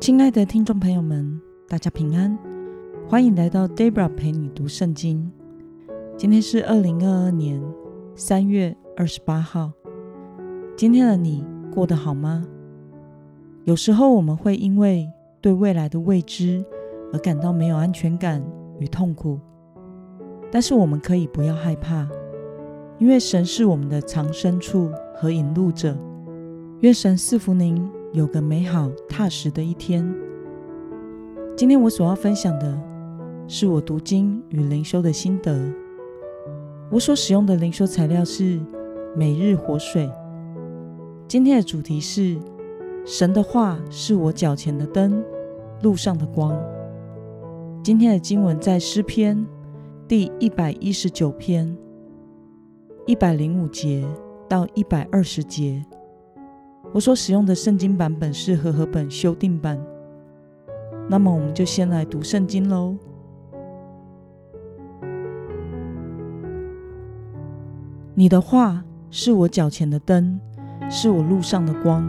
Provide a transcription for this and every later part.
亲爱的听众朋友们，大家平安，欢迎来到 Debra 陪你读圣经。今天是二零二二年三月二十八号。今天的你过得好吗？有时候我们会因为对未来的未知而感到没有安全感与痛苦，但是我们可以不要害怕，因为神是我们的藏身处和引路者。愿神赐福您。有个美好踏实的一天。今天我所要分享的是我读经与灵修的心得。我所使用的灵修材料是每日活水。今天的主题是神的话是我脚前的灯，路上的光。今天的经文在诗篇第一百一十九篇一百零五节到一百二十节。我所使用的圣经版本是和合本修订版。那么，我们就先来读圣经喽。你的话是我脚前的灯，是我路上的光。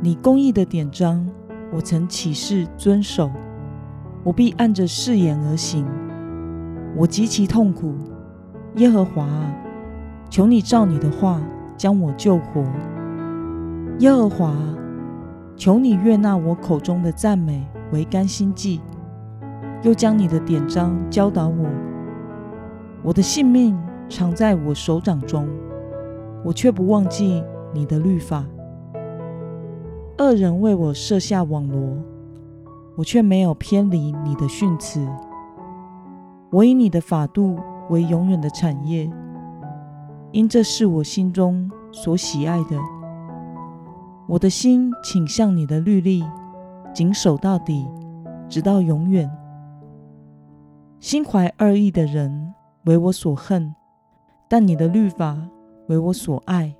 你公义的典章，我曾起誓遵守，我必按着誓言而行。我极其痛苦，耶和华啊，求你照你的话将我救活。耶和华，求你悦纳我口中的赞美为甘心祭，又将你的典章教导我。我的性命常在我手掌中，我却不忘记你的律法。恶人为我设下网罗，我却没有偏离你的训词。我以你的法度为永远的产业，因这是我心中所喜爱的。我的心倾向你的律例，谨守到底，直到永远。心怀二意的人为我所恨，但你的律法为我所爱。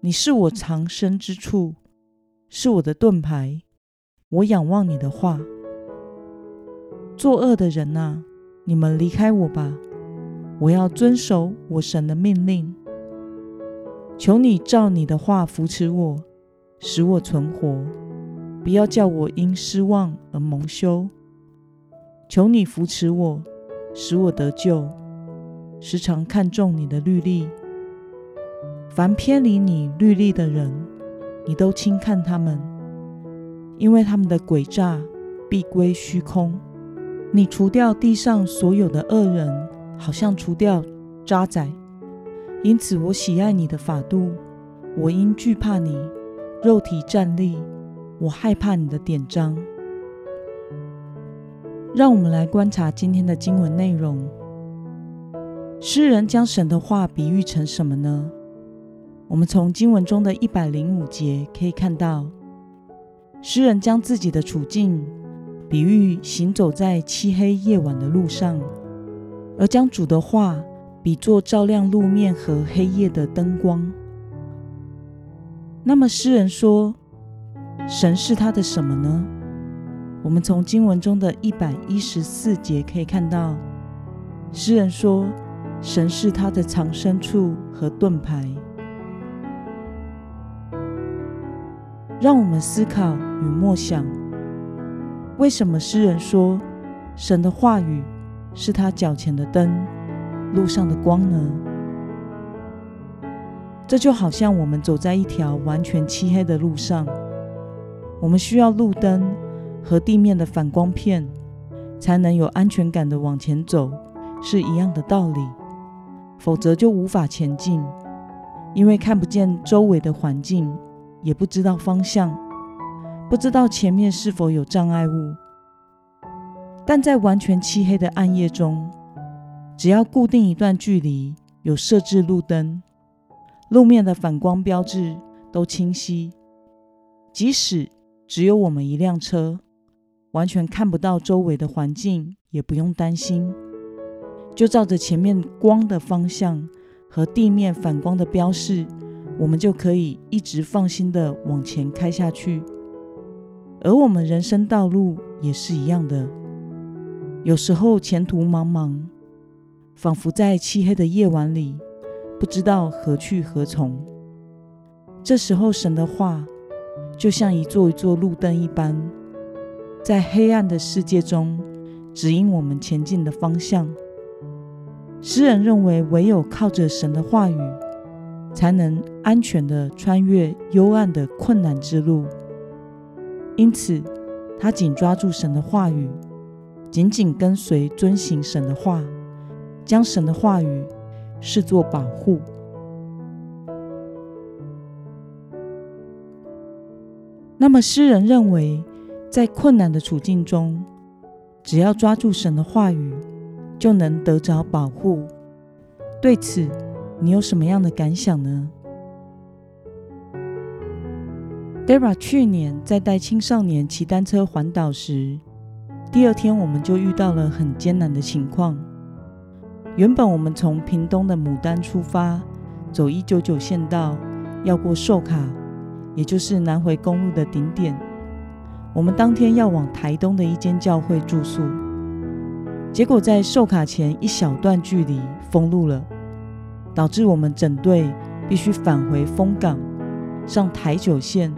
你是我藏身之处，是我的盾牌。我仰望你的话。作恶的人呐，你们离开我吧！我要遵守我神的命令。求你照你的话扶持我，使我存活，不要叫我因失望而蒙羞。求你扶持我，使我得救，时常看重你的律例。凡偏离你律例的人，你都轻看他们，因为他们的诡诈必归虚空。你除掉地上所有的恶人，好像除掉渣滓。因此，我喜爱你的法度。我因惧怕你，肉体站立。我害怕你的典章。让我们来观察今天的经文内容。诗人将神的话比喻成什么呢？我们从经文中的一百零五节可以看到，诗人将自己的处境比喻行走在漆黑夜晚的路上，而将主的话。比作照亮路面和黑夜的灯光。那么诗人说，神是他的什么呢？我们从经文中的一百一十四节可以看到，诗人说，神是他的藏身处和盾牌。让我们思考与默想，为什么诗人说，神的话语是他脚前的灯？路上的光呢？这就好像我们走在一条完全漆黑的路上，我们需要路灯和地面的反光片，才能有安全感的往前走，是一样的道理。否则就无法前进，因为看不见周围的环境，也不知道方向，不知道前面是否有障碍物。但在完全漆黑的暗夜中，只要固定一段距离，有设置路灯，路面的反光标志都清晰。即使只有我们一辆车，完全看不到周围的环境，也不用担心，就照着前面光的方向和地面反光的标示，我们就可以一直放心的往前开下去。而我们人生道路也是一样的，有时候前途茫茫。仿佛在漆黑的夜晚里，不知道何去何从。这时候，神的话就像一座一座路灯一般，在黑暗的世界中指引我们前进的方向。诗人认为，唯有靠着神的话语，才能安全的穿越幽暗的困难之路。因此，他紧抓住神的话语，紧紧跟随、遵行神的话，将神的话语视作保护。那么，诗人认为，在困难的处境中，只要抓住神的话语，就能得着保护。对此，你有什么样的感想呢？Dara 去年在带青少年骑单车环岛时，第二天我们就遇到了很艰难的情况。原本我们从屏东的牡丹出发，走一九九线道，要过寿卡。也就是南回公路的顶点，我们当天要往台东的一间教会住宿，结果在售卡前一小段距离封路了，导致我们整队必须返回丰港，上台九线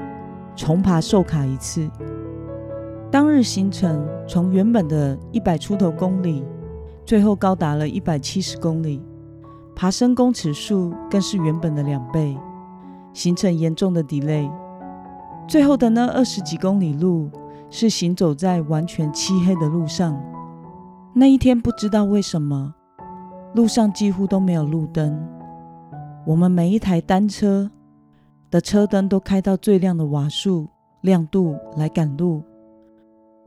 重爬售卡一次。当日行程从原本的一百出头公里，最后高达了一百七十公里，爬升公尺数更是原本的两倍。形成严重的 delay，最后的那二十几公里路是行走在完全漆黑的路上。那一天不知道为什么，路上几乎都没有路灯。我们每一台单车的车灯都开到最亮的瓦数亮度来赶路。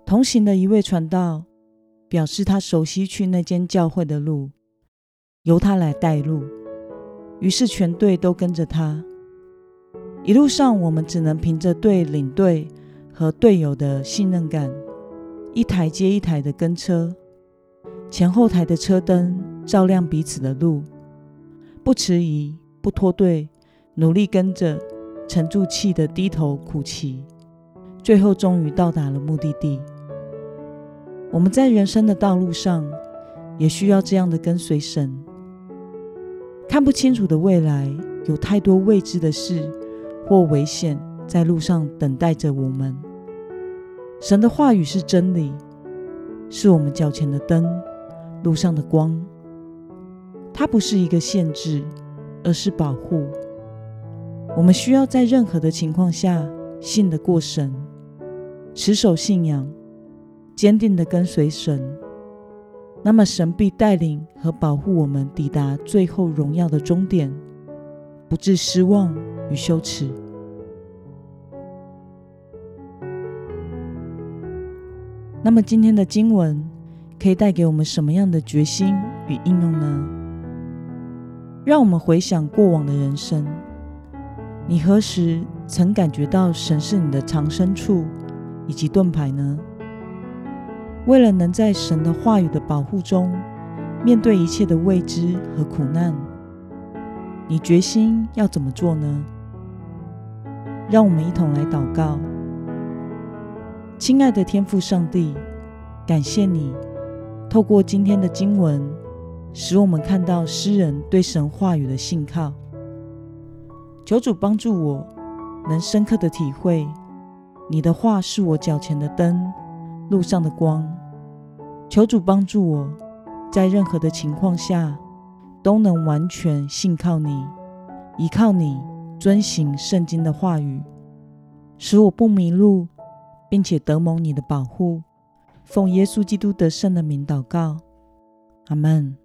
同行的一位传道表示，他熟悉去那间教会的路，由他来带路。于是全队都跟着他。一路上，我们只能凭着对领队和队友的信任感，一台接一台的跟车，前后台的车灯照亮彼此的路，不迟疑，不脱队，努力跟着，沉住气的低头苦骑，最后终于到达了目的地。我们在人生的道路上，也需要这样的跟随神。看不清楚的未来，有太多未知的事。或危险在路上等待着我们。神的话语是真理，是我们脚前的灯，路上的光。它不是一个限制，而是保护。我们需要在任何的情况下信得过神，持守信仰，坚定的跟随神。那么神必带领和保护我们抵达最后荣耀的终点，不致失望。与羞耻。那么，今天的经文可以带给我们什么样的决心与应用呢？让我们回想过往的人生，你何时曾感觉到神是你的藏身处以及盾牌呢？为了能在神的话语的保护中面对一切的未知和苦难，你决心要怎么做呢？让我们一同来祷告，亲爱的天父上帝，感谢你透过今天的经文，使我们看到诗人对神话语的信靠。求主帮助我，能深刻的体会你的话是我脚前的灯，路上的光。求主帮助我，在任何的情况下都能完全信靠你，依靠你。遵行圣经的话语，使我不迷路，并且得蒙你的保护。奉耶稣基督得胜的名祷告，阿门。